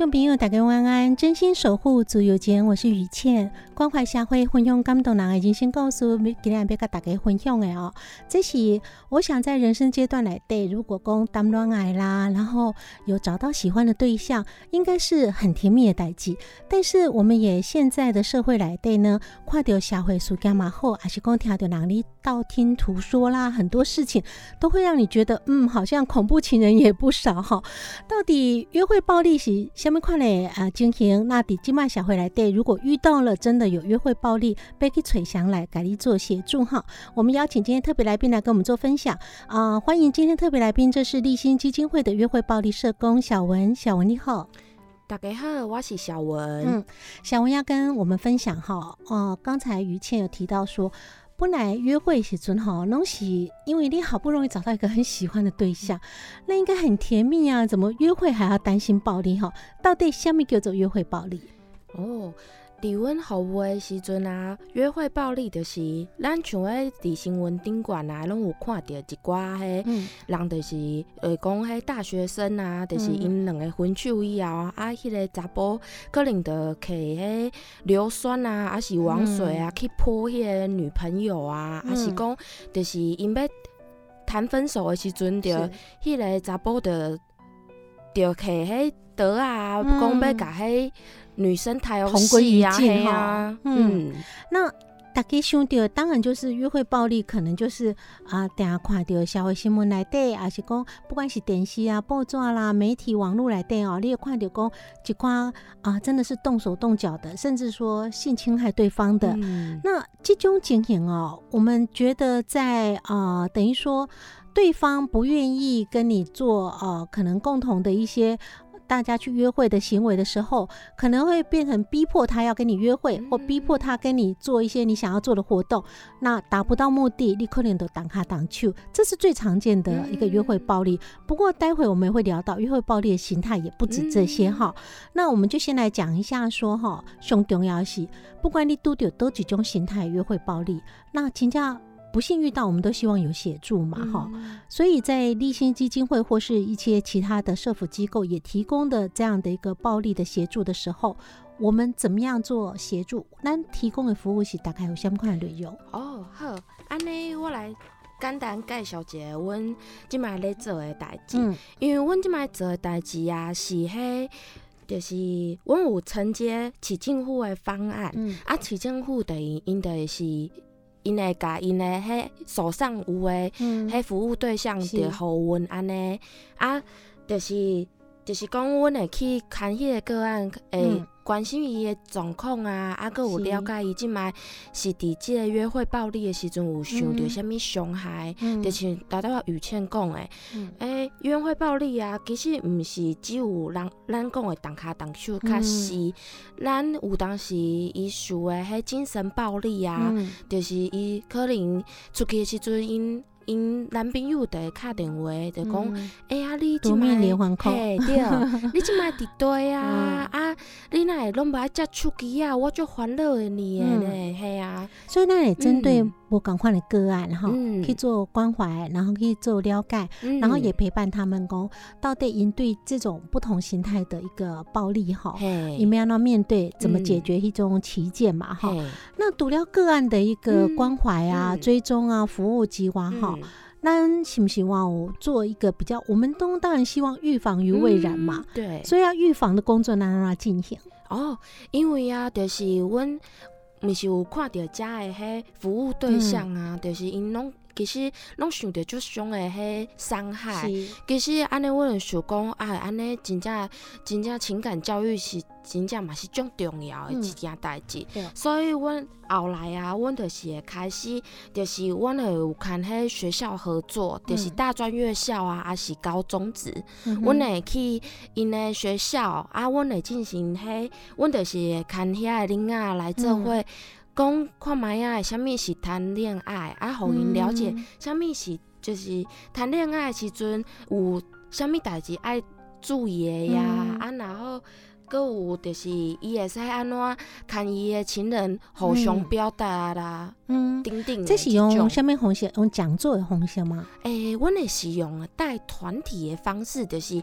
众朋友，大家晚安！真心守护自由间，我是雨倩。关怀社会，分享感动人的人生故事，今天要跟大家分享的哦。这是我想在人生阶段来对，如果讲谈恋爱啦，然后有找到喜欢的对象，应该是很甜蜜的代际。但是我们也现在的社会来对呢，看到社会事干嘛后，还是讲听到哪里道听途说啦，很多事情都会让你觉得，嗯，好像恐怖情人也不少哈。到底约会暴力是？下面看嘞啊，进行那底今麦小回来对，如果遇到了真的有约会暴力，被去垂翔来改力做协助哈。我们邀请今天特别来宾来跟我们做分享啊，欢迎今天特别来宾，这是立新基金会的约会暴力社工小文，小文你好，大家好，我是小文，嗯，小文要跟我们分享哈，哦，刚才于倩有提到说。本来约会时阵哈，拢是因为你好不容易找到一个很喜欢的对象，那应该很甜蜜啊，怎么约会还要担心暴力哈？到底什么叫做约会暴力？哦。伫阮服务的时阵啊，约会暴力就是咱像喺伫新闻顶管啊，拢有看到一寡迄人，就是会讲迄大学生啊，就是因两个分手以后啊，迄个查甫可能就摕迄硫酸啊，还是王水啊去泼迄个女朋友啊，还是讲就是因要谈分手的时阵，就迄个查甫就就摕迄刀啊，讲要甲迄。女生太同归于嗯，那大家想到当然就是约会暴力，可能就是啊，等下看到社会新闻来对，还是讲不管是电视啊、报纸啦、媒体、网络来对哦，你也看到讲一款啊，真的是动手动脚的，甚至说性侵害对方的。那这种情形哦，我们觉得在啊，等于说对方不愿意跟你做呃，可能共同的一些。大家去约会的行为的时候，可能会变成逼迫他要跟你约会，或逼迫他跟你做一些你想要做的活动。那达不到目的，立刻连都挡卡挡去，这是最常见的一个约会暴力。不过待会我们也会聊到约会暴力的形态也不止这些哈。那我们就先来讲一下说哈，胸重要是，不管你都有多几种形态约会暴力，那请教。不幸遇到，我们都希望有协助嘛，哈，所以在立新基金会或是一些其他的社福机构也提供的这样的一个暴力的协助的时候，我们怎么样做协助？咱提供的服务是大概有相关的内容。哦，好，安尼我来简单介绍一下阮即卖咧做的代志，因为阮即卖做的代志啊，是迄，就是阮有承接市政府的方案，嗯啊，市政府等于因的是。因会甲因的迄手上有诶，迄服务对象伫互阮安尼，啊，就是就是讲，阮会去看迄个个案，会。关心伊的状况啊，啊，佮有了解伊即卖是伫即个约会暴力的时阵有受到虾物伤害，就是达到雨倩讲诶，诶，约会暴力啊，其实毋是只有人咱讲的动骹动手，较是咱有当时伊受的迄精神暴力啊，就是伊可能出去的时阵因。因男朋友就会敲电话，就讲，嗯。哎呀，你即夺命摆连环 call 嘿对，你即摆伫对啊？嗯。啊，你哪会拢无爱接手机啊？我就烦恼的你的嗯。呢，嘿啊，所以那也针对嗯我赶快的个案哈，嗯。去做关怀，然后去做了解，然后也陪伴他们讲，到底应对这种不同形态的一个暴力哈，嘿。你们要要面对怎么解嗯。决一种旗舰嘛哈。那读了个案的一个嗯。关怀啊、嗯。追踪啊、服务计划哈，嗯那希不希望我做一个比较？我们都当然希望预防于未然嘛，嗯对，所以要预防的工作让它进行。哦，因为啊，就是阮毋是有看到遮的迄服务对象啊，嗯就是因拢其实拢想着足凶诶迄伤害。其实安尼，我就想讲，啊，安尼真正真正情感教育是真正嘛是足重要的嗯一件代志。对所以，阮后来啊，阮就是会开始，就是阮会有牵迄学校合作，就是嗯大专院校啊，还是高中职。阮会去因诶学校啊，阮会进行迄，阮就是会牵遐个囡仔来做嗯伙，讲看卖啊，啥物是谈恋爱，啊，互因了解嗯。啥物是就是谈恋爱的时阵有啥物代志爱注意的呀，嗯。啊，然后。搁有就是伊会使安怎牵伊的情人互相嗯表达啦，嗯，等等的这是种。用什物方式，用讲座的方式吗？诶，阮会是用带团体的方式，就是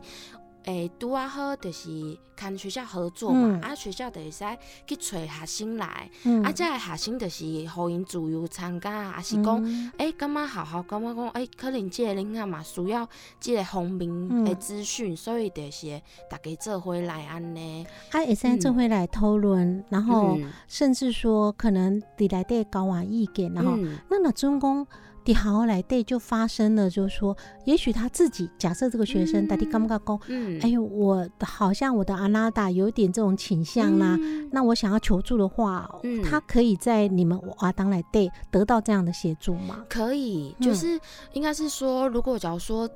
诶拄啊好，就是看学校合作嘛，嗯。啊学校就会使去找学生来，嗯。啊，这个学生就是互因自由参加，啊是讲。嗯。诶，感觉好好感觉讲，诶，可能即个囡仔嘛需要即个方面的嗯资讯，所以就是大家做伙来安尼。啊，会使做回来讨论，然后嗯。甚至说可能伫内底交换意见，然后嗯。那那中公伫学校内底就发生了，就是说，也许他自己假设这个学生，嗯。到底感觉讲，嗯。哎呦，我好像我的阿拉达有点这种倾向啦。嗯。那我想要求助的话，嗯。他可以在你们瓦当来对得到这样的协助吗？可以，就嗯。是应该是说，如果假如说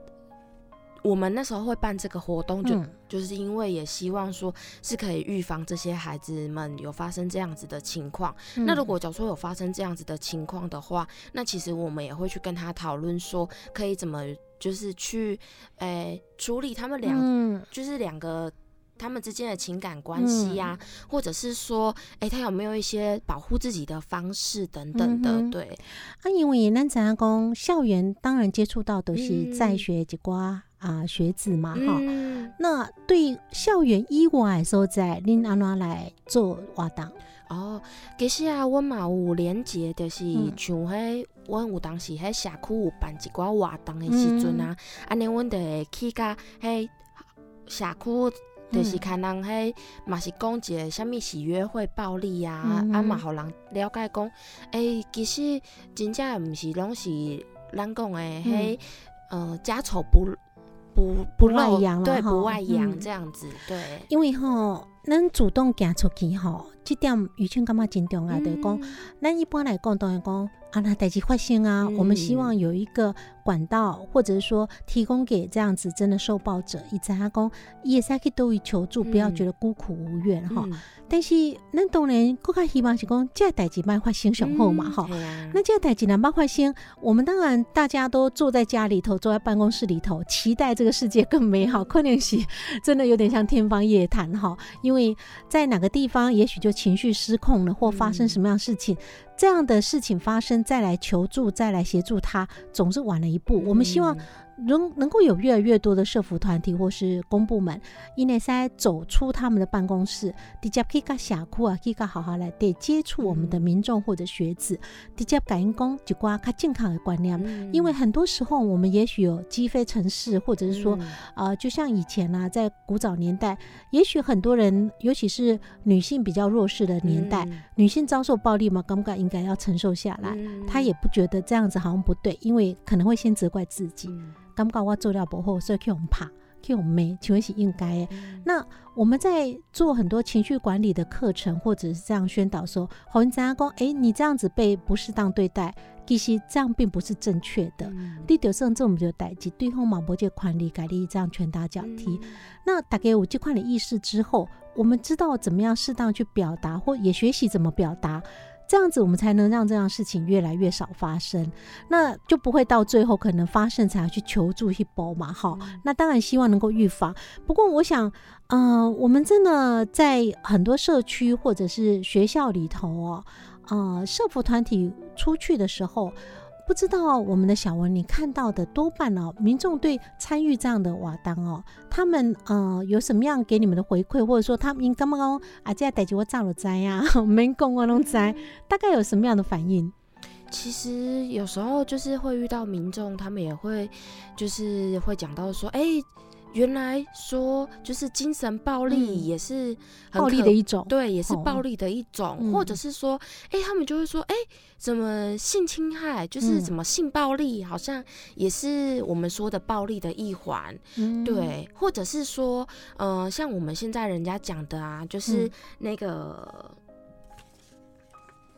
我们那时候会办这个活动，就、嗯就是因为也希望说是可以预防这些孩子们有发生这样子的情况。那如果假如说有发生这样子的情况的话，那其实我们也会去跟他讨论说，可以怎么就是去诶、处理他们两、嗯就是两个。他们之间的情感关系呀、或者是说，哎、他有没有一些保护自己的方式等等的？嗯对，啊，因为咱知影讲校园当然接触到都是嗯在学一寡啊学子嘛，哈、嗯，那对校园以外的所在，恁安怎来做活动？哦，其实啊，我嘛有连接，就是嗯。像迄，阮有当时迄社区有办一寡活动的时阵啊，安尼阮就会去甲迄社区。就是嗯。看人迄嘛是讲一个啥物是约会暴力啊，嗯啊嘛互人了解讲，诶、其实真正毋是拢是咱讲的迄，呃，家丑不不不不外扬对，扬啦吼不外扬嗯。这样子，对，因为吼，咱主动行出去吼，这点余庆感觉真重要，就是讲，咱一般来讲，当然讲啊，那代际发生啊，嗯我们希望有一个管道，或者是说提供给这样子真的受暴者，以及他讲也是可以都以求助，不要嗯觉得孤苦无援哈。嗯但是咱当然更加希望是讲，这个代志莫发生上好嘛哈。那这个代际呢，莫发生，我们当然大家都坐在家里头，坐在办公室里头，期待这个世界更美好。可能是真的有点像天方夜谭哈，因为在哪个地方，也许就情绪失控了，或发生什么样的事情，这样的事情发生，再来求助，再来协助他，总是晚了一步。我们希望能能够有越来越多的社服团体或是公部门，因为在走出他们的办公室，直接去跟社区啊，去跟好好来对接触我们的民众或者学子，直接感应讲一寡较健康的观念。嗯。因为很多时候，我们也许有积非城市，或者是说，嗯。呃，就像以前啊，在古早年代，也许很多人，尤其是女性比较弱势的年代，嗯。女性遭受暴力嘛，感觉应该要承受下来。嗯。她也不觉得这样子好像不对，因为可能会先责怪自己，嗯感觉我做了不好，所以去我们怕，去我们骂，请问是应该的。嗯那我们在做很多情绪管理的课程，或者是这样宣导说，好，你怎样讲？哎，你这样子被不适当对待，其实这样并不是正确的。嗯你就算这种就代志，对方嘛无这个权利，改你这样拳打脚踢。嗯那大概有这块的意识之后，我们知道怎么样适当去表达，或也学习怎么表达。这样子我们才能让这样事情越来越少发生，那就不会到最后可能发生才要去求助一波嘛，哈。那当然希望能够预防。不过我想，嗯，我们真的在很多社区或者是学校里头哦，呃，社服团体出去的时候。不知道我们的小文，你看到的多半哦，民众对参与这样的瓦当哦，他们呃有什么样给你们的回馈，或者说他们刚刚啊这代志我造了灾呀，没 讲我拢灾，大概有什么样的反应？其实有时候就是会遇到民众，他们也会就是会讲到说，哎。原来说就是精神暴力也是暴力的一种，对，也是暴力的一种，或者是说，哎，他们就会说，哎，怎么性侵害，就是怎么性暴力，好像也是我们说的暴力的一环，对，或者是说，呃，像我们现在人家讲的啊，就是那个，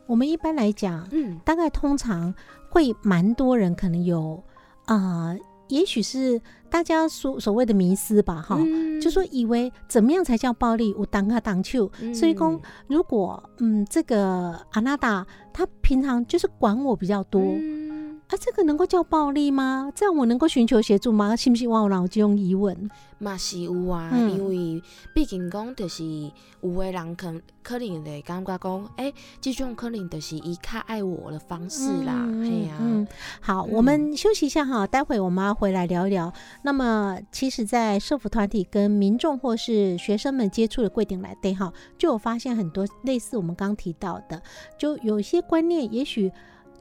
我们一般来讲，嗯，大概通常会蛮多人可能有啊。也许是大家所所谓的迷思吧，哈，就说以为怎么样才叫暴力？我当他当球，所以讲如果嗯，这个阿娜达他平常就是管我比较多。啊，这个能够叫暴力吗？这样我能够寻求协助吗？是不是我脑就用疑问？嘛是有啊，因为毕竟讲就是有的人可可能会感觉讲，哎，这种可能就是伊较爱我的方式啦。嘿呀，嗯，好，我们休息一下哈，待会我们要回来聊一聊。那么，其实，在社福团体跟民众或是学生们接触的规定来对哈，就有发现很多类似我们刚提到的，就有些观念，也许。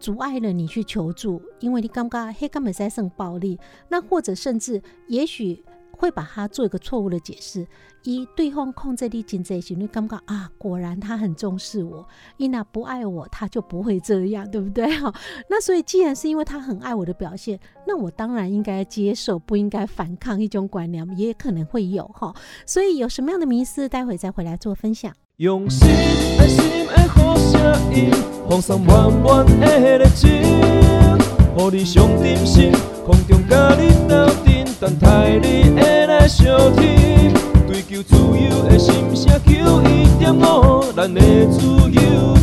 阻碍了你去求助，因为你刚刚黑根本在生暴力，那或者甚至也许会把它做一个错误的解释，一对方控制力紧这些，你刚刚啊，果然他很重视我，伊娜不爱我，他就不会这样，对不对？哈，那所以既然是因为他很爱我的表现，那我当然应该接受，不应该反抗一种观念，也可能会有哈。所以有什么样的迷思，待会再回来做分享。用心爱心的好声音，放送满满的热情，予你上点心，空中甲你斗阵，等待你会来相听。追求自由的心声，求一点五，咱的自由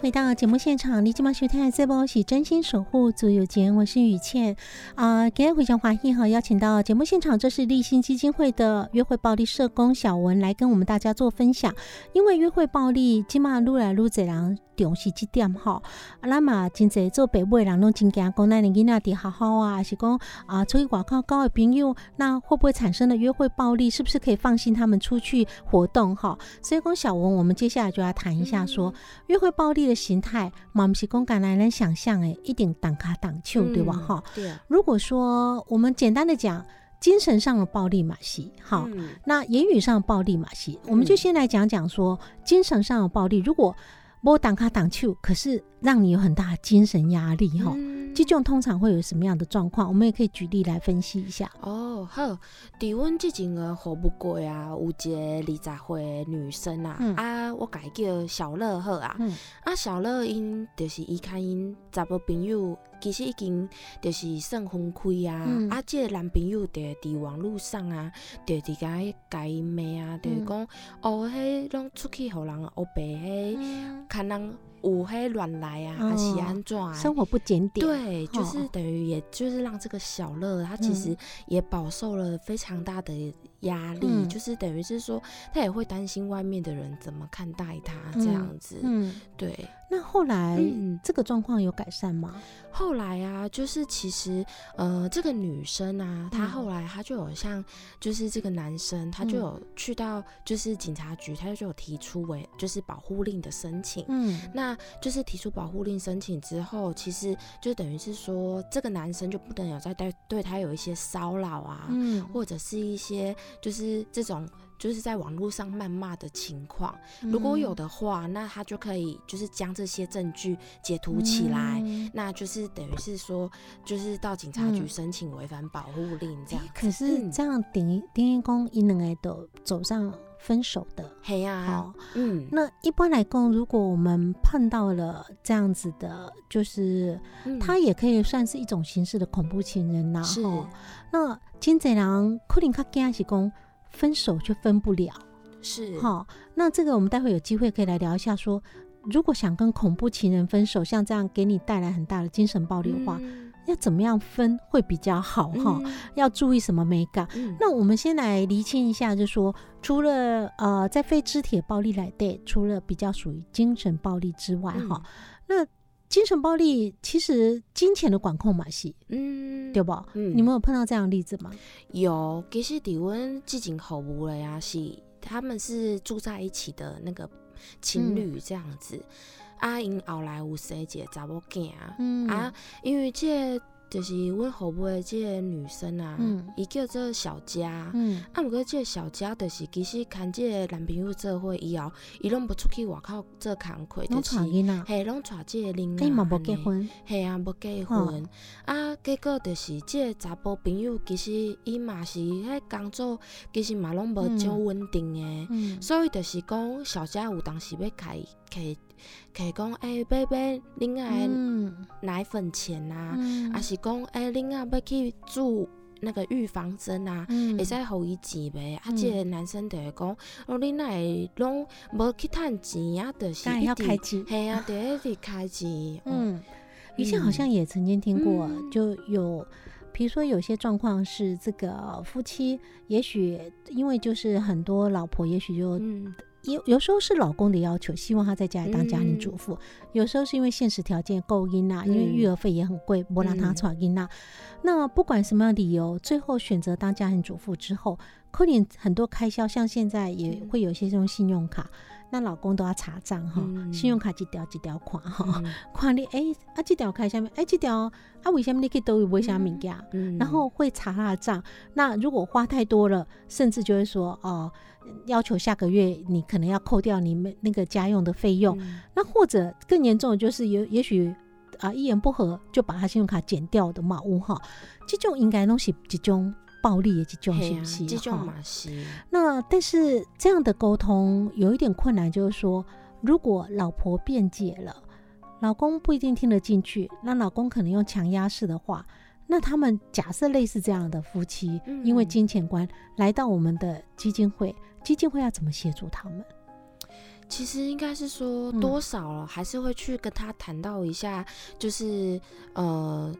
回到节目现场，你今晚收听的这波是真心守护足有节，我是雨倩啊。今天非常欢迎哈，邀请到节目现场，这是立新基金会的约会暴力社工小文来跟我们大家做分享。因为约会暴力，今嘛愈来愈侪人。重视这点吼，咱嘛真侪做爸母的人拢真惊，讲咱的囡仔伫好好啊，还是讲啊出去外口交的朋友，那会不会产生了约会暴力？是不是可以放心他们出去活动哈？所以讲小文，我们接下来就要谈一下说约会暴力的形态，嘛不是讲敢来人想象诶，一定挡卡挡球对吧哈？对。如果说我们简单的讲精神上的暴力马戏，好，那言语上的暴力马戏，我们就先来讲讲说精神上的暴力，如果。不挡卡挡去，可是让你有很大的精神压力哈。这种通常会有什么样的状况？我们也可以举例来分析一下。哦，好，伫阮之前个好不过啊，有一个二十岁女生啊，啊，我改叫小乐好啊，啊，小乐因就是伊看因查某朋友。其实已经就是算分开啊，啊，即个男朋友伫伫网络上啊，就伫甲甲伊骂啊，就是讲哦，迄拢出去互人黑白迄，看人有迄乱来啊，还是安怎？生活不检点。对，就是等于也就是让这个小乐，他其实也饱受了非常大的压力，就是等于是说，他也会担心外面的人怎么看待他这样子。嗯，对。那后来这个状况有改善吗？后来啊，就是其实呃，这个女生啊，她后来她就有像，就是这个男生，他就有去到就是警察局，他就有提出为就是保护令的申请。嗯，那就是提出保护令申请之后，其实就等于是说，这个男生就不能有再对对他有一些骚扰啊，嗯，或者是一些就是这种。就是在网络上谩骂的情况，如果有的话，那他就可以就是将这些证据截图起来，那就是等于是说，就是到警察局申请违反保护令这样。可是这样，等于等于讲，一两个都走上分手的。嘿呀、好，嗯，那一般来讲，如果我们碰到了这样子的，就是嗯。他也可以算是一种形式的恐怖情人呐、是吼。那金贼人可能他惊是讲分手却分不了，是好，那这个我们待会有机会可以来聊一下说。如果想跟恐怖情人分手，像这样给你带来很大的精神暴力的话，嗯要怎么样分会比较好哈？嗯要注意什么美感？嗯那我们先来厘清一下，就说除了呃在非肢体暴力来对，除了比较属于精神暴力之外哈、那精神暴力其实金钱的管控嘛是嗯对不？嗯你们有碰到这样的例子吗？有，其实伫阮之前好无了呀，是他们是住在一起的那个情侣这样子。啊，因后来有生一个查某囝啊，嗯啊，因为这个就是阮服务的即个女生啊，嗯。伊、叫做小佳。嗯。啊，毋过即个小佳就是其实牵即个男朋友做伙以后，伊拢无出去外口做工课，拢就是嘿，拢娶即个囡仔。哎嘛无结婚，嘿啊，无结哦婚、啊，结果就是即个查甫朋友，其实伊嘛是迄工作，其实嘛拢无少稳定诶，嗯。所以就是讲小佳有当时要开开开讲，诶、要买囡仔的嗯奶粉钱啊，嗯啊是讲，诶、囡仔要去住那个预防针啊。嗯会使互伊钱呗，啊！嗯即、个男生就会讲，哦，你哪会拢无去趁钱啊？就是一直开机，嘿啊，得一直开钱。嗯，嗯，以前好像也曾经听过，嗯就有，比如说有些状况是这个夫妻，也许因为就是很多老婆，也许就嗯有有时候是老公的要求，希望他在家里当家庭主妇；有时候是因为现实条件够因呐，因为嗯。育儿费也很贵，不让他嗯。传因呐。那不管什么样的理由，最后选择当家庭主妇之后，扣点很多开销，像现在也嗯会有一些用信用卡，那老公都要查账哈，嗯。信用卡几条几条款哈，嗯。看你哎啊这条开下面，哎这条啊为什么你可以都有买啥物件？嗯。然后会查他的账。那如果花太多了，甚至就会说哦，要求下个月你可能要扣掉你们那个家用的费用。嗯那或者更严重的就是有也许啊、一言不合就把他信用卡剪掉的嘛，有哈，这种应该都是一种暴力的这种嘿啊是不是？这种哈嘛是，那但是这样的沟通有一点困难，就是说，如果老婆辩解了，老公不一定听得进去，那老公可能用强压式的话，那他们假设类似这样的夫妻，嗯因为金钱观来到我们的基金会，基金会要怎么协助他们？其实应该是说嗯多少了，还是会去跟他谈到一下，就是呃。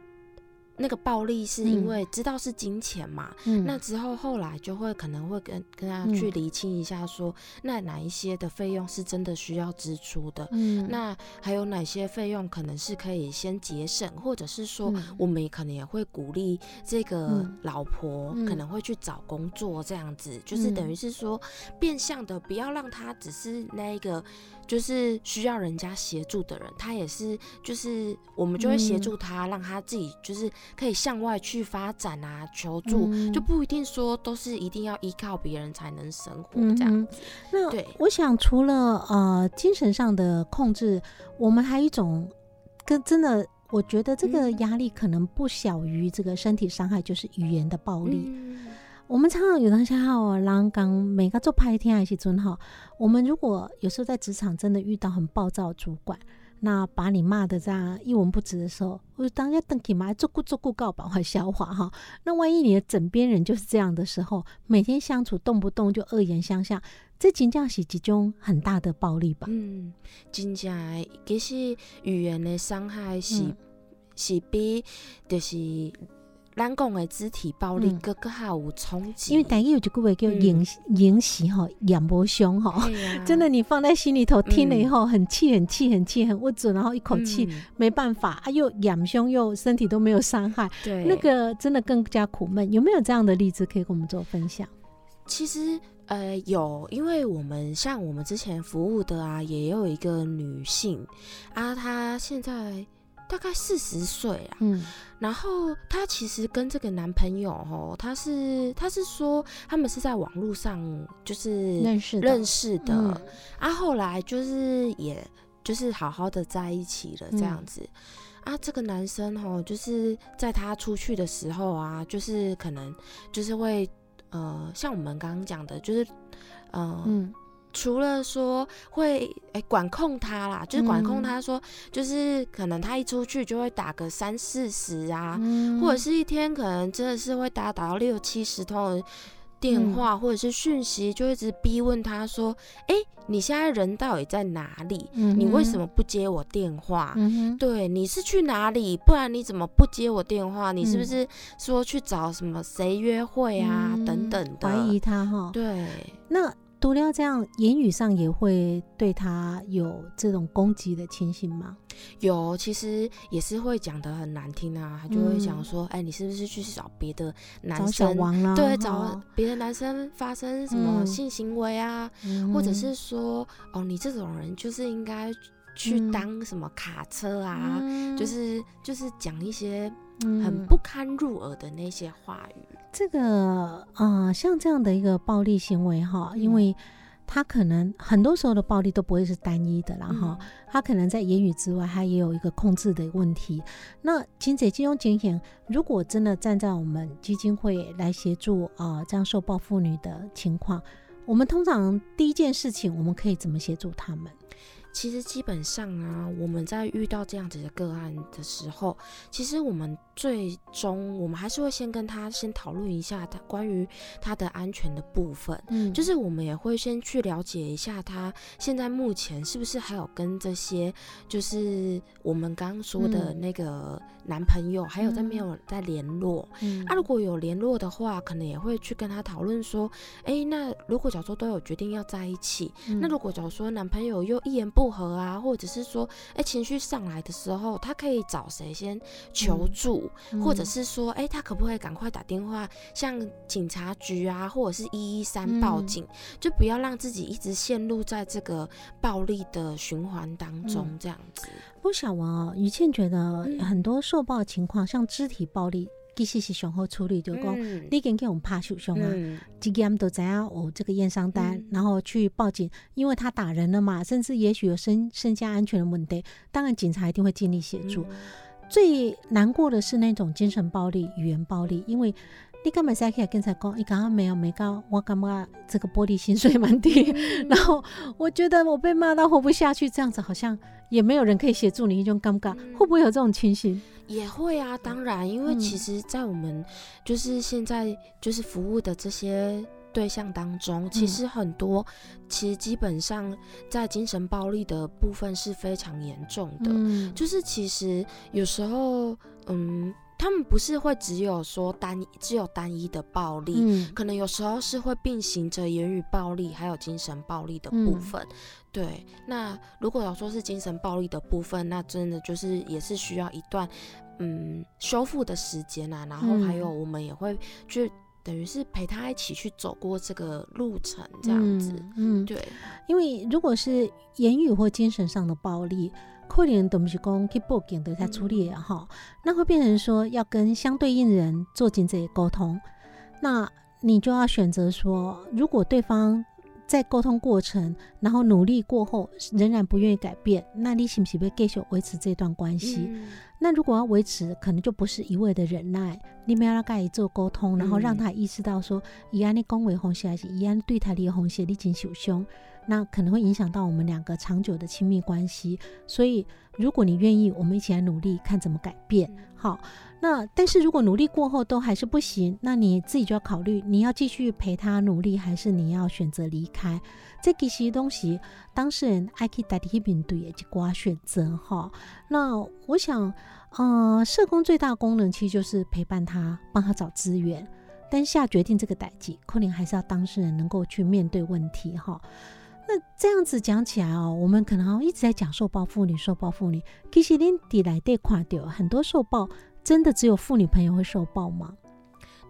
那个暴力是因嗯。为知道是金钱嘛，嗯。那之后后来就会可能会跟跟他嗯。去厘清一下说，那哪一些的费用是真的需要支出的，嗯。那还有哪些费用可能是可以先节省，或者是说嗯。我们也可能也会鼓励这个嗯。老婆嗯。可能会去找工作这样子，就是等嗯。于是说变相的不要让他只是那一个就是需要人家协助的人，他也是就是我们就会协嗯助他，让他自己就是可以向外去发展啊，求助，嗯就不一定说都是一定要依靠别人才能生活嗯这样。哼那对我想除了呃精神上的控制，我们还有一种跟真的，我觉得这个嗯压力可能不小于这个身体伤害，就是语言的暴力。嗯我们常常有当下哈，人讲每个做拍天还是尊哈，我们如果有时候在职场真的遇到很暴躁的主管，那把你骂的这样一文不值的时候，我就当下等起嘛，做顾做顾告把话消化哈。那万一你的枕边人就是这样的时候，每天相处动不动就恶言相向，这真正是一种很大的暴力吧？嗯，真正，其实语言的伤害是、嗯是比就是咱讲的肢体暴力嗯更更还有冲击，因为台语有一句话叫嗯言言习哈，言不凶哈。对啊 真的，你放在心里头，听了以嗯后很气、很气、很气、很不准，然后一口气、嗯没办法啊，又养凶又身体都没有伤害，对那个真的更加苦闷。有没有这样的例子可以跟我们做分享？其实呃有，因为我们像我们之前服务的啊，也有一个女性啊，她现在大概四十岁啊，嗯。然后她其实跟这个男朋友哦，他是他是说他们是在网络上就是认识认识的，嗯。啊，后来就是也就是好好的在一起了这样嗯子。啊，这个男生哦，就是在他出去的时候啊，就是可能就是会呃，像我们刚刚讲的，就是呃，嗯除了说会哎、管控他啦，就是管控嗯他说，就是可能他一出去就会打个三四十啊，嗯或者是一天可能真的是会打打到六七十通的电嗯话、或者是讯息，就一直逼问他说：“哎、你现在人到底在哪里？你为什么不接我电话？”嗯，对，你是去哪里？不然你怎么不接我电话？你是不嗯是说去找什么谁约会啊？等等的。怀疑他哈。对，那毒料这样言语上也会对他有这种攻击的情形吗？有其实也是会讲的很难听啊，他就会讲嗯说：“哎、你是不是去找别的男找小生？王啦，对，找别的男生发生什么嗯性行为啊？嗯或者是说，哦，你这种人就是应该去嗯当什么卡车啊？嗯就是就是讲一些嗯很不堪入耳的那些话语。这个呃，像这样的一个暴力行为哈，因嗯为他可能很多时候的暴力都不会是单一的啦哈，嗯他可能在言语之外，他也有一个控制的问题。那金姐金融警险，如果真的站在我们基金会来协助啊、呃这样受暴妇女的情况，我们通常第一件事情，我们可以怎么协助他们？其实基本上啊，我们在遇到这样子的个案的时候，其实我们最终我们还是会先跟他先讨论一下他关于他的安全的部分。嗯。就是我们也会先去了解一下他现在目前是不是还有跟这些，就是我们刚刚说的嗯。那个男朋友，还有在没有在联络。嗯。啊，如果有联络的话，可能也会去跟他讨论说，诶，那如果假如说都有决定要在一起，嗯。那如果假如说男朋友又一言不合啊，或者是说，诶情绪上来的时候，他可以找谁先求嗯助，或者是说，诶他可不可以赶快打电话向警察局啊，或者是一一三报嗯警，就不要让自己一直陷入在这个暴力的循环当中，嗯这样子。不小王哦，于倩觉得嗯很多受暴情况，像肢体暴力，其实是上好处理，就是你跟给我们怕受伤啊，嗯。几个都怎样哦，这个验伤单，嗯。然后去报警，因为他打人了嘛，甚至也许有身身家安全的问题，当然警察一定会尽力协助。嗯。最难过的是那种精神暴力、语言暴力，因为你根本在起来跟才讲，你刚刚没有没告，我感觉这个玻璃心碎满地，嗯。然后我觉得我被骂到活不下去，这样子好像也没有人可以协助你，一种尴尬，嗯。会不会有这种情形？也会啊，当然，因为嗯其实，在我们就是现在就是服务的这些对象当中，其嗯实很多其实基本上在精神暴力的部分是非常严重的。嗯，就是其实有时候，嗯，他们不是会只有说单只有单一的暴力，嗯可能有时候是会并行着言语暴力还有精神暴力的部嗯分。对，那如果要说是精神暴力的部分，那真的就是也是需要一段嗯修复的时间啊，然后还有我们也会去等于是陪他一起去走过这个路程，这样子。嗯，嗯，对，因为如果是言语或精神上的暴力，可能都不是讲去报警的才处理的哈，那会变成说要跟相对应人做紧这些沟通，那你就要选择说，如果对方在沟通过程，然后努力过后仍然不愿意改变，那你是不是要继续维持这段关系？嗯。那如果要维持，可能就不是一味的忍耐，你们要跟他做沟通，然后让他意识到说，以安你恭维红线还是以安对他的红线你紧手胸，那可能会影响到我们两个长久的亲密关系。所以，如果你愿意，我们一起来努力，看怎么改变。好，那但是如果努力过后都还是不行，那你自己就要考虑，你要继续陪他努力，还是你要选择离开？这其实东西，当事人爱去代替面对的一寡选择哈。那我想，呃，社工最大功能其实就是陪伴他，帮他找资源。但下决定这个代际，可能还是要当事人能够去面对问题哈。那这样子讲起来哦，我们可能一直在讲受暴妇女、受暴妇女，其实恁底来对垮掉很多受暴，真的只有妇女朋友会受暴吗？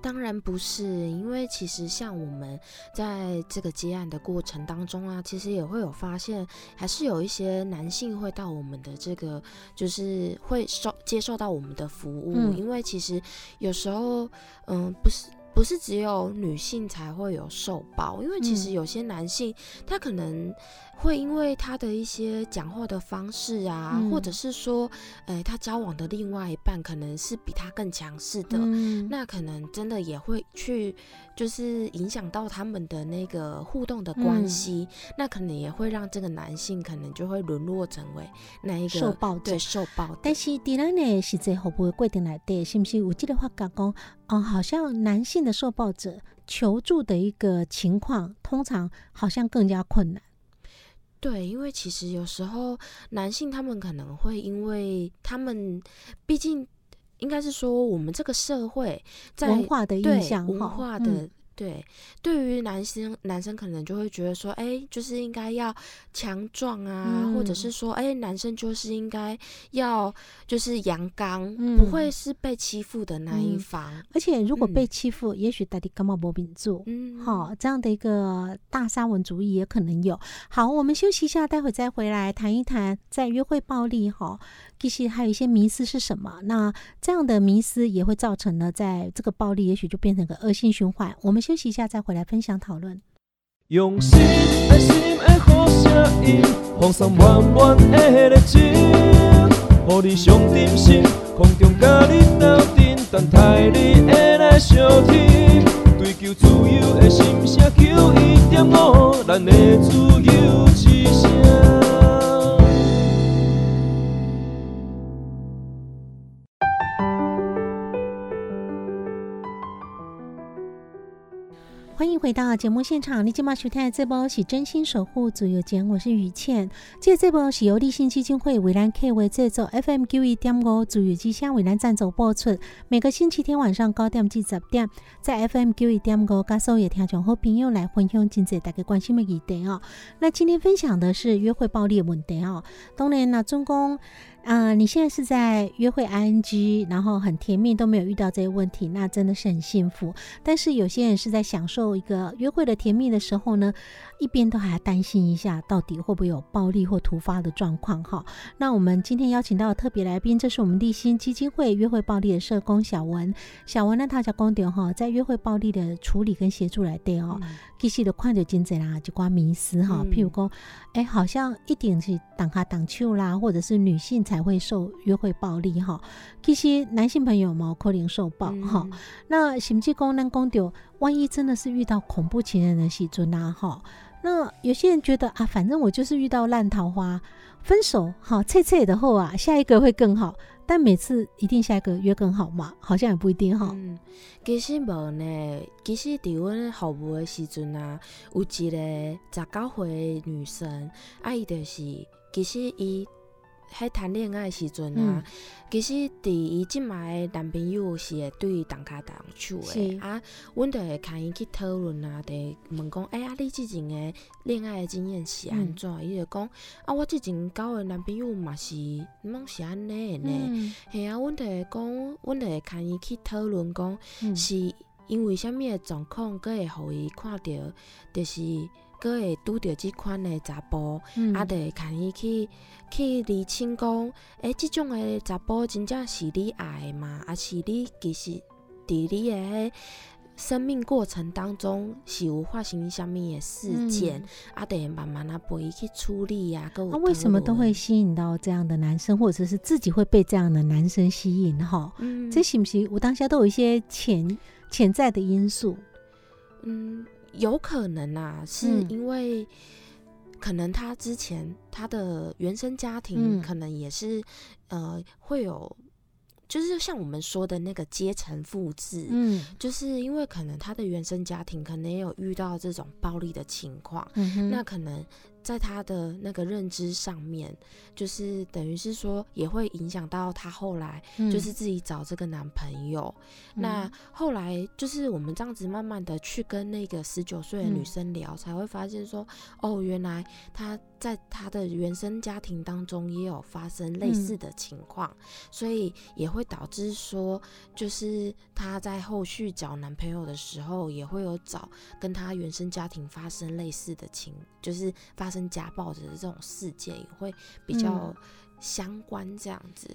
当然不是，因为其实像我们在这个接案的过程当中啊，其实也会有发现，还是有一些男性会到我们的这个，就是会受接受到我们的服务，嗯因为其实有时候，嗯，不是。不不是只有女性才会有受包，因为其实有些男性他可能。会因为他的一些讲话的方式啊，或者是说，呃，他交往的另外一半可能是比他更强势的，嗯那可能真的也会去，就是影响到他们的那个互动的关系，那可能也会让这个男性可能就会沦落成为那一个受暴者，对受暴。但是第二呢，是在会不会规定来的？是不是我记得话讲讲，哦，好像男性的受暴者求助的一个情况，通常好像更加困难。对，因为其实有时候男性他们可能会因为他们，毕竟应该是说我们这个社会在文化的印象，文化的。对，对于男生，男生可能就会觉得说，哎，就是应该要强壮啊，或者是说，哎，男生就是应该要就是阳刚，不会是被欺负的那一方。而且如果被欺负，也许大家干嘛不秉住？嗯，好，这样的一个大沙文主义也可能有。好，我们休息一下，待会再回来谈一谈在约会暴力哈。其实还有一些迷思是什么？那这样的迷思也会造成呢，在这个暴力也许就变成个恶性循环。我们休息一下，再回来分享讨论。用心爱心的好声音，放送满满的热情，予你上点心，空中甲你斗阵，等待你的来相听。追求自由的心声，求一点五，咱的自由之声。欢迎回到节目现场，你今麦收听的这波是真心守护自由节，我是雨倩。这这波是由立信基金会为咱 K 为制作，FM 九一点五自由之声为咱赞助播出。每个星期天晚上九点至十点，在 FM 九一点五，加所有听众好朋友来分享今日大家关心的议题哦。那今天分享的是约会暴力的问题哦。当然那中公。啊，你现在是在约会 ing，然后很甜蜜，都没有遇到这些问题，那真的是很幸福。但是有些人是在享受一个约会的甜蜜的时候呢，一边都还要担心一下，到底会不会有暴力或突发的状况哈。那我们今天邀请到的特别来宾，这是我们立新基金会约会暴力的社工小文。小文呢，他叫公点哈，在约会暴力的处理跟协助来对哦。其实的看到真侪啦，就关迷思哈。譬如讲，哎，好像一定是挡下挡手啦，或者是女性才会受约会暴力哈。其实男性朋友嘛，可能受暴哈。那甚至讲咱讲到，万一真的是遇到恐怖情人的时阵啊哈，那有些人觉得啊，反正我就是遇到烂桃花，分手好，脆脆的后啊，下一个会更好。但每次一定下一个约更好嘛？好像也不一定哈。嗯，其实无呢。其实伫阮服务的时阵啊，有一个十九岁女生，啊，伊就是其实伊。喺谈恋爱时阵啊，其实伫伊即卖男朋友是会对伊动卡动手诶，啊，阮就会牵伊去讨论啊，得问讲，哎呀，你之前诶恋爱经验是安怎？伊就讲，啊，我之前交诶男朋友嘛是，拢是安尼呢。系啊，阮就会讲，阮就会牵伊去讨论讲，是因为虾物诶状况，佮会互伊看到，就是。佫会拄着即款的查甫，啊，就会看伊去去厘清讲，诶，即种的查甫真正是你爱的吗？啊，是你其实伫你的生命过程当中是有发生虾物的事件，啊，得慢慢啊陪伊去处理呀。那为什么都会吸引到这样的男生，或者是自己会被这样的男生吸引？哈，这是不是我当下都有一些潜潜在的因素？嗯。有可能啊，是因为可能他之前他的原生家庭可能也是呃会有，就是像我们说的那个阶层复制，嗯，就是因为可能他的原生家庭可能也有遇到这种暴力的情况，那可能。在他的那个认知上面，就是等于是说，也会影响到他后来就是自己找这个男朋友。那后来就是我们这样子慢慢的去跟那个十九岁的女生聊，才会发现说，哦，原来她在她的原生家庭当中也有发生类似的情况，所以也会导致说，就是她在后续找男朋友的时候，也会有找跟她原生家庭发生类似的情，就是发生。家暴的这种事件也会比较相关这样子，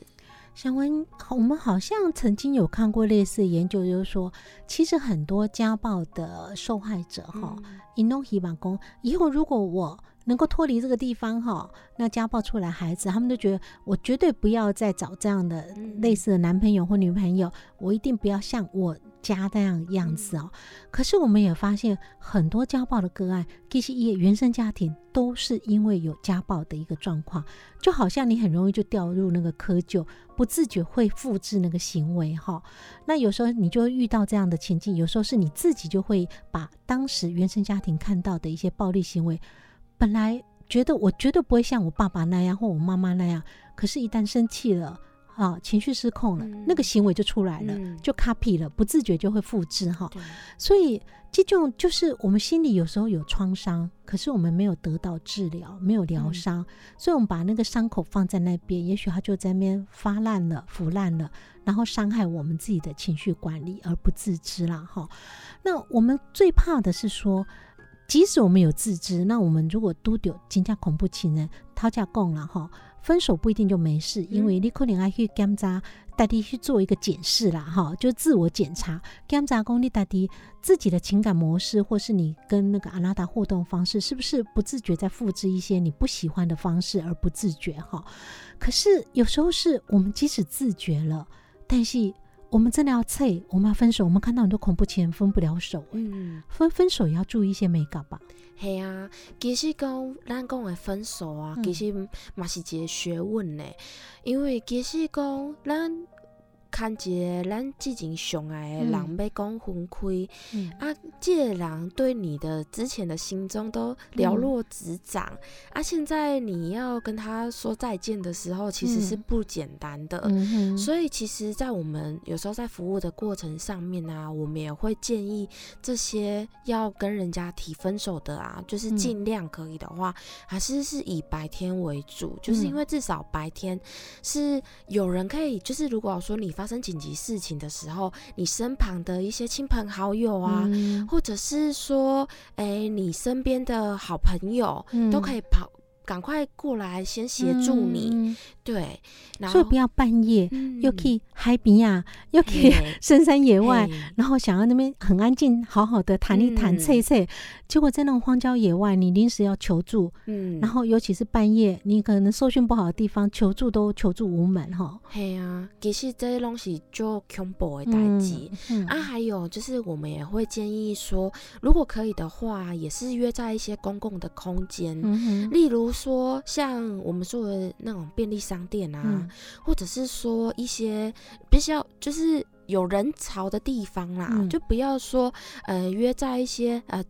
小文，我们好像曾经有看过类似的研究，就是说，其实很多家暴的受害者哈，一弄希望公以后如果我能够脱离这个地方哈，那家暴出来孩子，他们都觉得我绝对不要再找这样的类似的男朋友或女朋友，我一定不要像我。家那样样子哦，可是我们也发现很多家暴的个案，其实也原生家庭都是因为有家暴的一个状况，就好像你很容易就掉入那个窠臼，不自觉会复制那个行为哈。那有时候你就会遇到这样的情境，有时候是你自己就会把当时原生家庭看到的一些暴力行为，本来觉得我绝对不会像我爸爸那样或我妈妈那样，可是，一旦生气了。啊，情绪失控了，那个行为就出来了，就 copy 了，不自觉就会复制哈。所以这种就是我们心里有时候有创伤，可是我们没有得到治疗，没有疗伤，所以我们把那个伤口放在那边，也许它就在那边发烂了、腐烂了，然后伤害我们自己的情绪管理而不自知了哈。那我们最怕的是说，即使我们有自知，那我们如果都丢惊吓恐怖情人讨价供了哈。分手不一定就没事，因为你可能还去检查，大家去做一个检视啦，哈，就自我检查，检查功你大家自己的情感模式，或是你跟那个阿拉达互动方式，是不是不自觉在复制一些你不喜欢的方式而不自觉哈？可是有时候是我们即使自觉了，但是。我们真的要脆，我们要分手。我们看到很多恐怖情人分不了手，嗯，分分手也要注意一些美感吧。系啊，其实讲咱讲的分手啊，其实嘛是一个学问呢，因为其实讲咱。看一个咱之前相爱的人要讲分开，啊，这个人对你的之前的心中都了若指掌，啊，现在你要跟他说再见的时候，其实是不简单的。所以，其实，在我们有时候在服务的过程上面啊，我们也会建议这些要跟人家提分手的啊，就是尽量可以的话，还是是以白天为主，就是因为至少白天是有人可以，就是如果说你发发生紧急事情的时候，你身旁的一些亲朋好友啊，或者是说，哎，你身边的好朋友，都可以跑。赶快过来，先协助你，对，所以不要半夜又去海边啊，又去 深山野外，然后想要那边很安静，好好的谈一谈、测一测，结果在那种荒郊野外，你临时要求助，嗯，然后尤其是半夜，你可能搜讯不好的地方，求助都求助无门哈。嘿啊，其实这些东西就恐怖的代际啊，还有就是我们也会建议说，如果可以的话，也是约在一些公共的空间，例如。说像我们说的那种便利商店啊，或者是说一些比较就是有人潮的地方啦，就不要说呃约在一些呃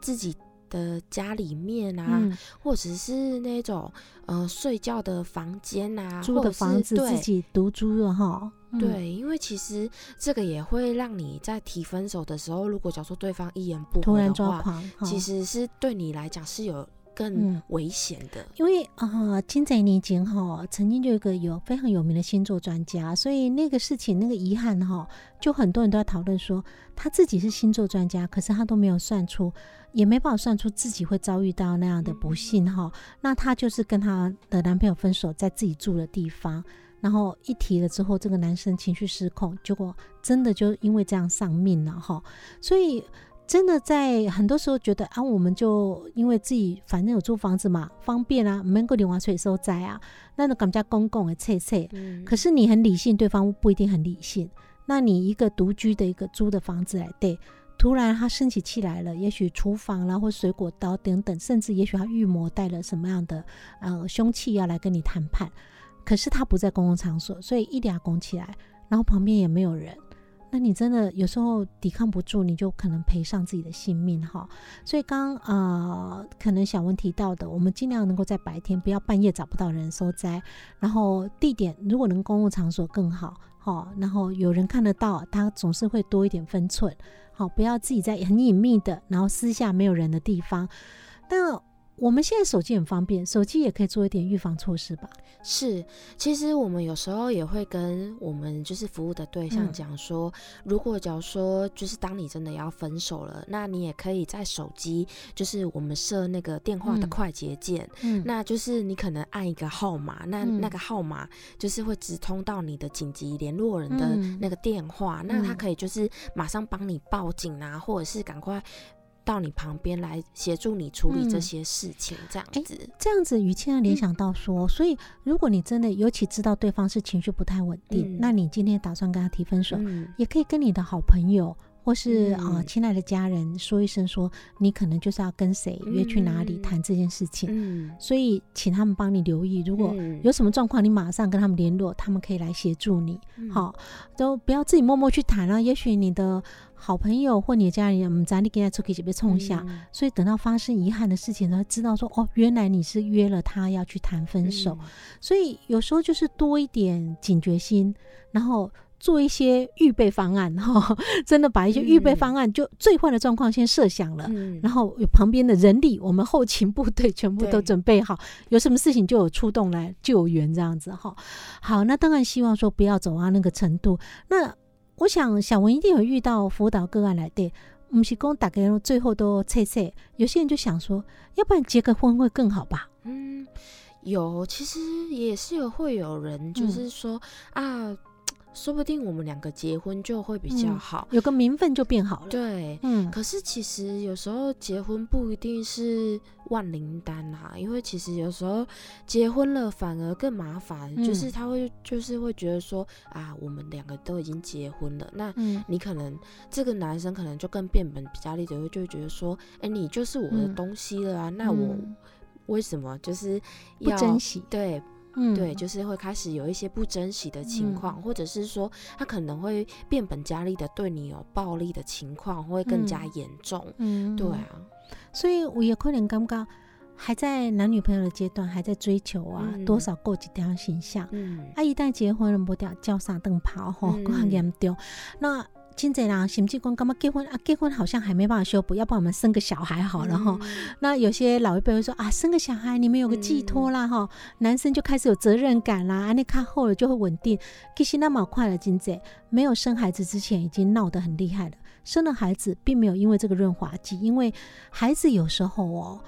自己的家里面啊，或者是那种呃睡觉的房间啊，租的房子自己独租的哈。对，因为其实这个也会让你在提分手的时候，如果假如说对方一言不突然抓狂，其实是对你来讲是有。更危险的，因为啊，金仔年间哈曾经就一个有非常有名的星座专家，所以那个事情那个遗憾哈，就很多人都在讨论说他自己是星座专家，可是他都没有算出，也没办法算出自己会遭遇到那样的不幸哈。那他就是跟他的男朋友分手，在自己住的地方，然后一提了之后，这个男生情绪失控，结果真的就因为这样丧命了哈。所以。真的在很多时候觉得啊，我们就因为自己反正有租房子嘛，方便啊，门口零花税收在啊，那种感觉公共的切切。可是你很理性，对方不一定很理性。那你一个独居的一个租的房子来对，突然他生起气来了，也许厨房啦或水果刀等等，甚至也许他预谋带了什么样的呃凶器要来跟你谈判。可是他不在公共场所，所以一俩拱起来，然后旁边也没有人。那你真的有时候抵抗不住，你就可能赔上自己的性命哈。所以刚啊，可能小文提到的，我们尽量能够在白天，不要半夜找不到人收灾。然后地点如果能公共场所更好哈。然后有人看得到，他总是会多一点分寸。好，不要自己在很隐秘的，然后私下没有人的地方。但我们现在手机很方便，手机也可以做一点预防措施吧。是，其实我们有时候也会跟我们就是服务的对象讲说，如果假如说就是当你真的要分手了，那你也可以在手机就是我们设那个电话的快捷键，嗯，那就是你可能按一个号码，那那个号码就是会直通到你的紧急联络人的那个电话，那他可以就是马上帮你报警啊，或者是赶快。到你旁边来协助你处理这些事情，这样子，这样子，于谦要联想到说，所以如果你真的尤其知道对方是情绪不太稳定，那你今天打算跟他提分手，也可以跟你的好朋友。或是啊，亲爱的家人说一声，说你可能就是要跟谁约去哪里谈这件事情，嗯，所以请他们帮你留意，如果有什么状况，你马上跟他们联络，他们可以来协助你，好，都不要自己默默去谈了。也许你的好朋友或你的家人，嗯，咱你跟他出去就被冲下，所以等到发生遗憾的事情，他知道说，哦，原来你是约了他要去谈分手，所以有时候就是多一点警觉心，然后。做一些预备方案 哈，真的把一些预备方案就最坏的状况先设想了，然后有旁边的人力，我们后勤部队全部都准备好，有什么事情就有出动来救援这样子哈。好，那当然希望说不要走到那个程度。那我想小文一定有遇到辅导个案来的，不是讲大概最后都切切，有些人就想说，要不然结个婚会更好吧？嗯，有，其实也是有会有人就是说啊。说不定我们两个结婚就会比较好，有个名分就变好了。对，嗯。可是其实有时候结婚不一定是万灵丹啊，因为其实有时候结婚了反而更麻烦，就是他会就是会觉得说啊，我们两个都已经结婚了，那你可能这个男生可能就更变本加厉的会就会觉得说，哎，你就是我的东西了啊，那我为什么就是不珍惜？对。对，就是会开始有一些不珍惜的情况，或者是说他可能会变本加厉的对你有暴力的情况会更加严重。嗯，对啊，所以我也可能刚刚还在男女朋友的阶段，还在追求啊，多少过几条形象。嗯，啊，一旦结婚了，不掉叫啥灯泡吼，更严重。那现在啦，甚至讲干嘛结婚啊？结婚好像还没办法修补，要不我们生个小孩好了哈。那有些老一辈会说啊，生个小孩你们有个寄托啦哈，男生就开始有责任感啦，啊，你看后了就会稳定。其实那么快了，现在没有生孩子之前已经闹得很厉害了，生了孩子并没有因为这个润滑剂，因为孩子有时候哦，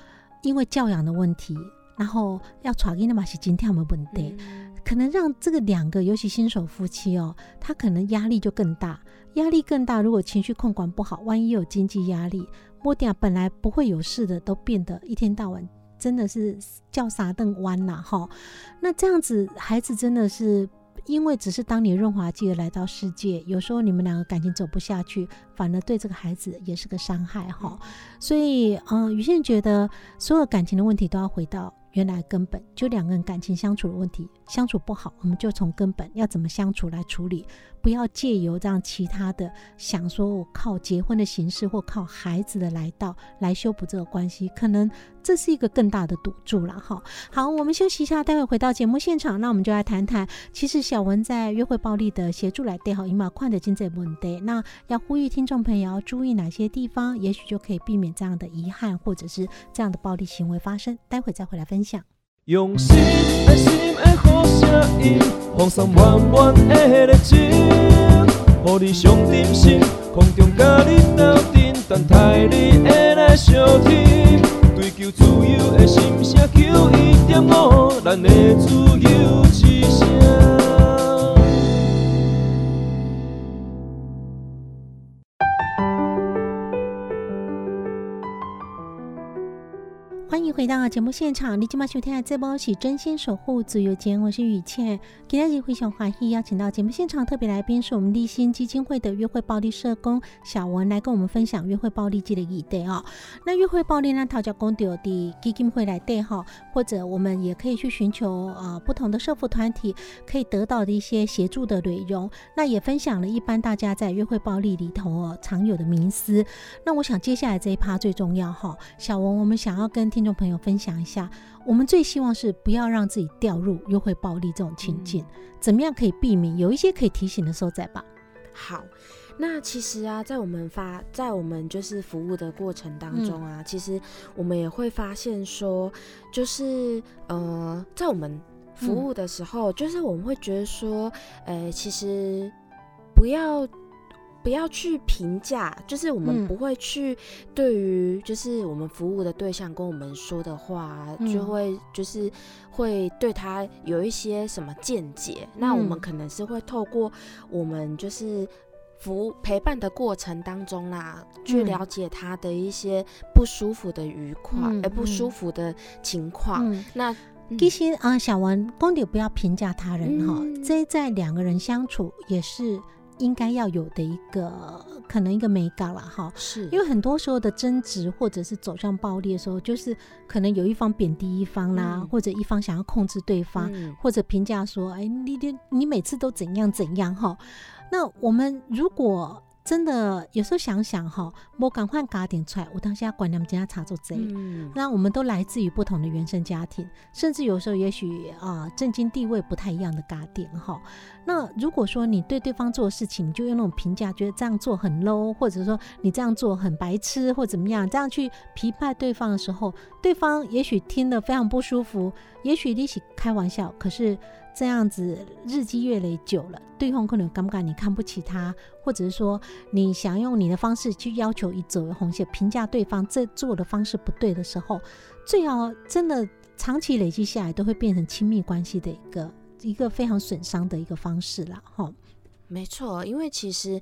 因为教养的问题，然后要传给那嘛是今天我们稳定，可能让这个两个尤其新手夫妻哦，他可能压力就更大。压力更大，如果情绪控管不好，万一有经济压力，摸点本来不会有事的，都变得一天到晚真的是叫啥凳弯呐哈。那这样子，孩子真的是因为只是当你润滑剂来到世界，有时候你们两个感情走不下去，反而对这个孩子也是个伤害哈。所以，嗯，于倩觉得所有感情的问题都要回到。原来根本就两个人感情相处的问题，相处不好，我们就从根本要怎么相处来处理，不要借由这样其他的想说我靠结婚的形式或靠孩子的来到来修补这个关系，可能这是一个更大的赌注了哈。好，我们休息一下，待会回到节目现场，那我们就来谈谈，其实小文在约会暴力的协助来对好姨妈快的经济问题，那要呼吁听众朋友要注意哪些地方，也许就可以避免这样的遗憾或者是这样的暴力行为发生。待会再回来分享。用心的心的好声音，放送满满的热情，予你上点心，空中甲你斗阵，等待你的来相听。追求自由的心声，求一点五，咱的自由之声。欢迎回到节目现场，你今晚收听的这波是真心守护自由间，我是雨倩。今天是非常欢喜邀请到节目现场特别来宾是我们立新基金会的约会暴力社工小文来跟我们分享约会暴力这的议题哦。那约会暴力呢，讨教公丢的基金会来对哈，或者我们也可以去寻求啊不同的社福团体可以得到的一些协助的内容。那也分享了一般大家在约会暴力里头哦常有的迷思。那我想接下来这一趴最重要哈，小文，我们想要跟听众。朋友分享一下，我们最希望是不要让自己掉入约会暴力这种情境，怎么样可以避免？有一些可以提醒的时候再吧。好。那其实啊，在我们发在我们就是服务的过程当中啊，其实我们也会发现说，就是呃，在我们服务的时候，就是我们会觉得说，呃，其实不要。不要去评价，就是我们不会去对于就是我们服务的对象跟我们说的话，就会就是会对他有一些什么见解。那我们可能是会透过我们就是服陪伴的过程当中啦，去了解他的一些不舒服的愉快，而不舒服的情况。那其实啊，小文，公点不要评价他人哈，这在两个人相处也是。应该要有的一个可能一个美感了哈，是因为很多时候的争执或者是走向暴力的时候，就是可能有一方贬低一方啦，或者一方想要控制对方，或者评价说，哎，你你你每次都怎样怎样哈。那我们如果真的有时候想想哈，我赶快嘎点出来，我当下管他们家查做贼。那我们都来自于不同的原生家庭，甚至有时候也许啊，正经地位不太一样的嘎点哈。那如果说你对对方做的事情，你就用那种评价，觉得这样做很 low，或者说你这样做很白痴或怎么样，这样去批判对方的时候，对方也许听得非常不舒服，也许一起开玩笑，可是。这样子日积月累久了，对方可能感不感你看不起他，或者是说你想用你的方式去要求以走为红线，评价对方这做的方式不对的时候，最好真的长期累积下来，都会变成亲密关系的一个一个非常损伤的一个方式了。哈，没错，因为其实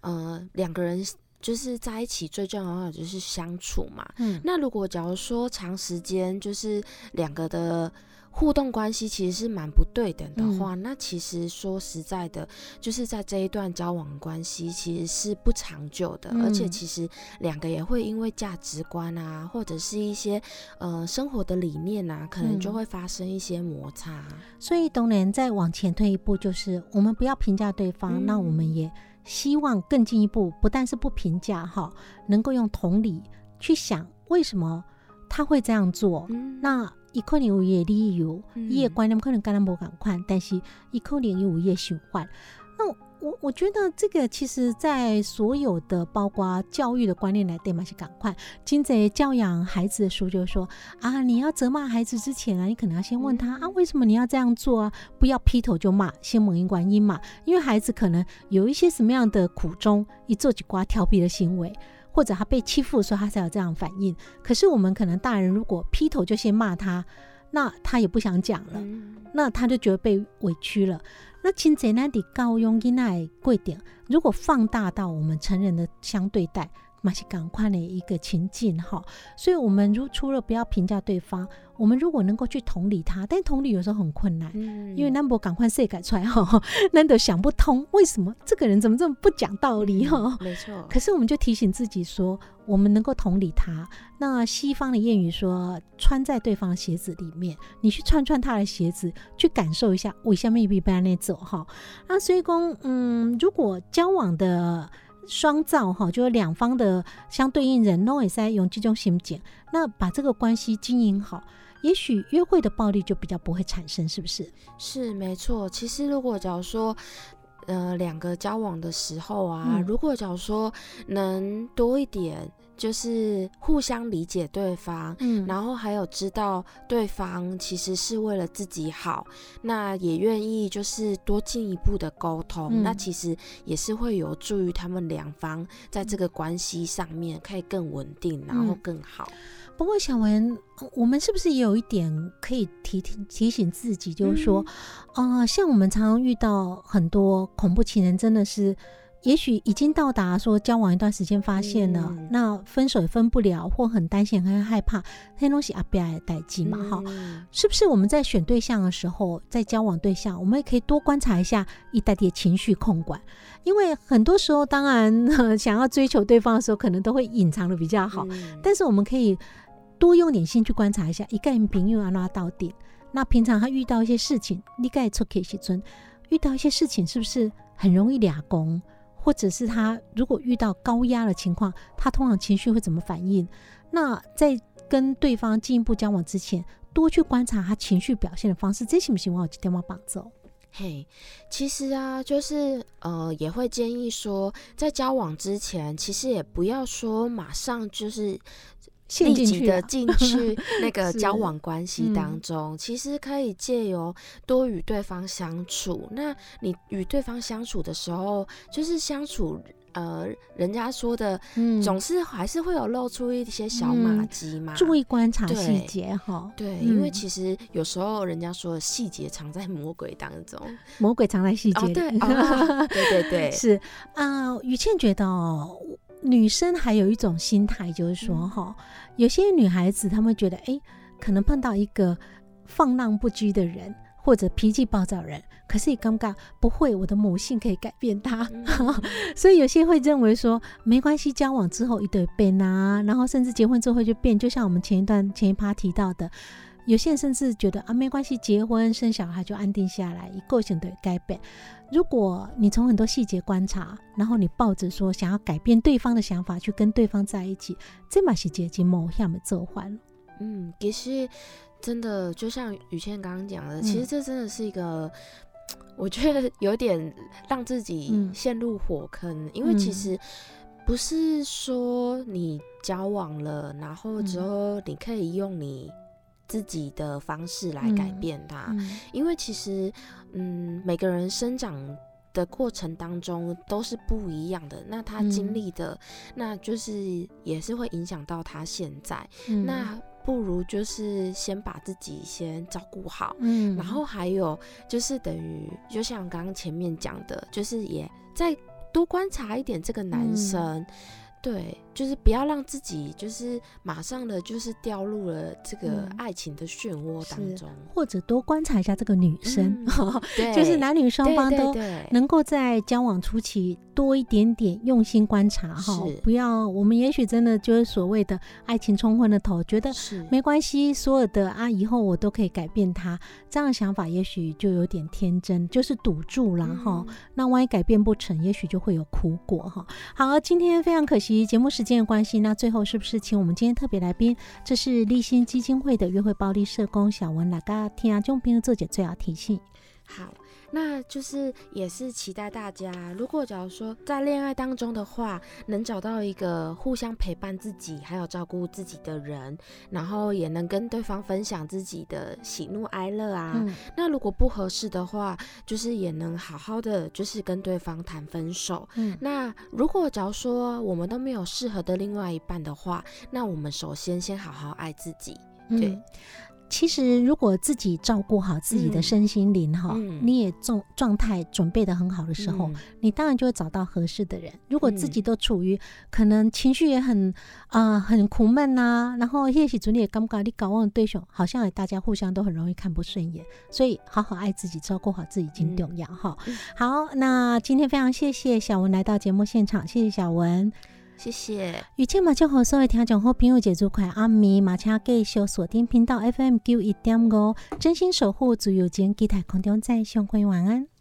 呃两个人就是在一起最重要的就是相处嘛。嗯，那如果假如说长时间就是两个的。互动关系其实是蛮不对等的话，那其实说实在的，就是在这一段交往关系其实是不长久的，而且其实两个也会因为价值观啊，或者是一些呃生活的理念啊，可能就会发生一些摩擦。所以东莲再往前退一步，就是我们不要评价对方，那我们也希望更进一步，不但是不评价哈，能够用同理去想为什么他会这样做，那。伊可能有伊的理由，伊的观念可能跟咱无共款，但是伊可能有伊的想法。那我我觉得这个其实，在所有的包括教育的观念来对嘛是赶快。金在教养孩子的书就是说啊，你要责骂孩子之前啊，你可能要先问他啊，为什么你要这样做啊？不要劈头就骂，先蒙一观音嘛。因为孩子可能有一些什么样的苦衷，一做几瓜调皮的行为。或者他被欺负的时候，他才有这样反应。可是我们可能大人如果劈头就先骂他，那他也不想讲了，那他就觉得被委屈了。那亲在那里高用因奈贵点，如果放大到我们成人的相对待。马是赶快的一个情境哈，所以我们如除了不要评价对方，我们如果能够去同理他，但同理有时候很困难，因为南博赶快谁改出来哈，难得想不通为什么这个人怎么这么不讲道理哈。没错，可是我们就提醒自己说，我们能够同理他。那西方的谚语说，穿在对方的鞋子里面，你去穿穿他的鞋子，去感受一下为什么必被那走哈。那所以讲，嗯，如果交往的。双造哈，就是两方的相对应人都会在用这种心境，那把这个关系经营好，也许约会的暴力就比较不会产生，是不是？是没错。其实如果假如说，呃，两个交往的时候啊，如果假如说能多一点。就是互相理解对方，嗯，然后还有知道对方其实是为了自己好，那也愿意就是多进一步的沟通，那其实也是会有助于他们两方在这个关系上面可以更稳定，然后更好。不过小文，我们是不是也有一点可以提提提醒自己，就是说，啊，像我们常常遇到很多恐怖情人，真的是。也许已经到达说交往一段时间，发现了那分手也分不了，或很担心、很害怕，那些东西啊，不要待机嘛，哈，是不是？我们在选对象的时候，在交往对象，我们也可以多观察一下一代的情绪控管，因为很多时候，当然想要追求对方的时候，可能都会隐藏的比较好，但是我们可以多用点心去观察一下，一概朋友啊拉到底。那平常他遇到一些事情，你该出给写尊，遇到一些事情是不是很容易俩攻？或者是他如果遇到高压的情况，他通常情绪会怎么反应？那在跟对方进一步交往之前，多去观察他情绪表现的方式，这行不行？我有电话绑走。嘿，其实啊，就是呃，也会建议说，在交往之前，其实也不要说马上就是立即的进去 那个交往关系当中。其实可以借由多与对方相处。那你与对方相处的时候，就是相处。呃，人家说的，总是还是会有露出一些小马迹嘛，注意观察细节哈。对，因为其实有时候人家说细节藏在魔鬼当中，魔鬼藏在细节里。对，对对对，是啊。雨倩觉得哦，女生还有一种心态，就是说哈，有些女孩子她们觉得，哎，可能碰到一个放浪不拘的人。或者脾气暴躁人，可是也尴尬，不会，我的母性可以改变他，所以有些会认为说没关系，交往之后一对变啊，然后甚至结婚之后就变，就像我们前一段前一趴提到的，有些人甚至觉得啊没关系，结婚生小孩就安定下来，一个性的改变。如果你从很多细节观察，然后你抱着说想要改变对方的想法去跟对方在一起，这嘛是接近某样的做坏了。嗯，其实。真的就像雨倩刚刚讲的，其实这真的是一个，我觉得有点让自己陷入火坑。因为其实不是说你交往了，然后之后你可以用你自己的方式来改变它。因为其实，嗯，每个人生长的过程当中都是不一样的，那他经历的，那就是也是会影响到他现在。那不如就是先把自己先照顾好，嗯，然后还有就是等于就像刚刚前面讲的，就是也再多观察一点这个男生，对。就是不要让自己就是马上的就是掉入了这个爱情的漩涡当中，或者多观察一下这个女生，对，就是男女双方都能够在交往初期多一点点用心观察哈，不要我们也许真的就是所谓的爱情冲昏了头，觉得没关系，所有的啊以后我都可以改变他，这样的想法也许就有点天真，就是赌注了哈。那万一改变不成，也许就会有苦果哈。好，今天非常可惜，节目时。间的关系，那最后是不是请我们今天特别来宾？这是立新基金会的约会暴力社工小文来跟听啊，众朋友做解最好提醒。好。那就是也是期待大家，如果假如说在恋爱当中的话，能找到一个互相陪伴自己，还有照顾自己的人，然后也能跟对方分享自己的喜怒哀乐啊。那如果不合适的话，就是也能好好的就是跟对方谈分手。嗯，那如果假如说我们都没有适合的另外一半的话，那我们首先先好好爱自己。对。其实，如果自己照顾好自己的身心灵哈，你也状状态准备的很好的时候，你当然就会找到合适的人。如果自己都处于可能情绪也很啊很苦闷呐，然后也许主你也尴尬，你搞忘对手，好像大家互相都很容易看不顺眼。所以，好好爱自己，照顾好自己，很重要哈。好，那今天非常谢谢小文来到节目现场，谢谢小文。谢谢，雨倩马就和所有听众好朋友节日快阿咪马车继续锁定频道 FM 九一点五，真心守护自由间，期待空中再相会，晚安。